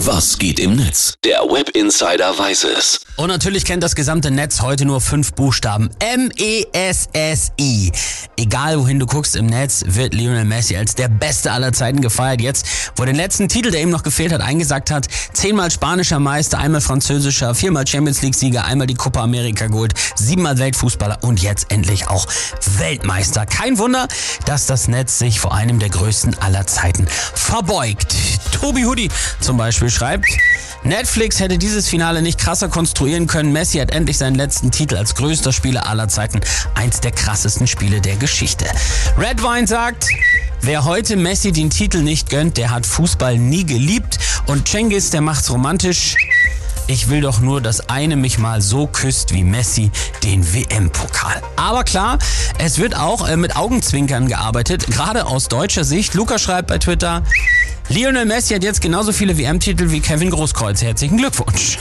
Was geht im Netz? Der Web Insider weiß es. Und natürlich kennt das gesamte Netz heute nur fünf Buchstaben. M-E-S-S-I. Egal wohin du guckst im Netz, wird Lionel Messi als der Beste aller Zeiten gefeiert. Jetzt, wo er den letzten Titel, der ihm noch gefehlt hat, eingesagt hat, zehnmal spanischer Meister, einmal französischer, viermal Champions League Sieger, einmal die Copa America geholt, siebenmal Weltfußballer und jetzt endlich auch Weltmeister. Kein Wunder, dass das Netz sich vor einem der größten aller Zeiten verbeugt. Tobi Hudi zum Beispiel schreibt, Netflix hätte dieses Finale nicht krasser konstruieren können. Messi hat endlich seinen letzten Titel als größter Spieler aller Zeiten. Eins der krassesten Spiele der Geschichte. Redwine sagt, Wer heute Messi den Titel nicht gönnt, der hat Fußball nie geliebt. Und Cengiz, der macht's romantisch. Ich will doch nur, dass eine mich mal so küsst wie Messi den WM-Pokal. Aber klar, es wird auch äh, mit Augenzwinkern gearbeitet, gerade aus deutscher Sicht. Luca schreibt bei Twitter, Lionel Messi hat jetzt genauso viele WM-Titel wie Kevin Großkreuz. Herzlichen Glückwunsch.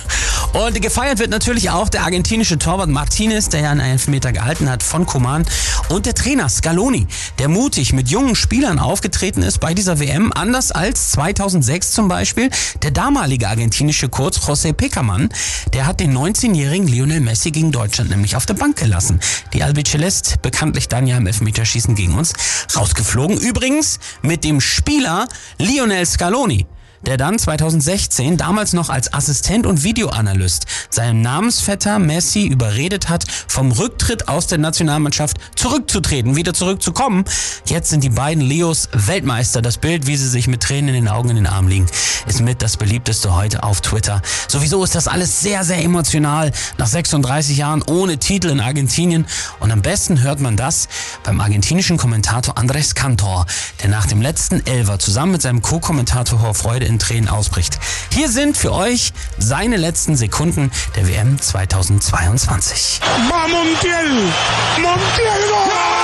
Und gefeiert wird natürlich auch der argentinische Torwart Martinez, der ja einen Elfmeter gehalten hat von Coman. Und der Trainer Scaloni, der mutig mit jungen Spielern aufgetreten ist bei dieser WM, anders als 2006 zum Beispiel. Der damalige argentinische Coach José Peckermann, der hat den 19-jährigen Lionel Messi gegen Deutschland nämlich auf der Bank gelassen. Die Albiceleste bekanntlich dann ja im Elfmeterschießen gegen uns rausgeflogen. Übrigens mit dem Spieler Lionel Scaloni der dann 2016 damals noch als Assistent und Videoanalyst seinen Namensvetter Messi überredet hat, vom Rücktritt aus der Nationalmannschaft zurückzutreten, wieder zurückzukommen. Jetzt sind die beiden Leos Weltmeister. Das Bild, wie sie sich mit Tränen in den Augen in den Arm liegen, ist mit das beliebteste heute auf Twitter. Sowieso ist das alles sehr, sehr emotional. Nach 36 Jahren ohne Titel in Argentinien. Und am besten hört man das beim argentinischen Kommentator Andres Cantor, der nach dem letzten Elver zusammen mit seinem Co-Kommentator Hoher Freude in Tränen ausbricht. Hier sind für euch seine letzten Sekunden der WM 2022. Va Montiel. Montiel. Gol.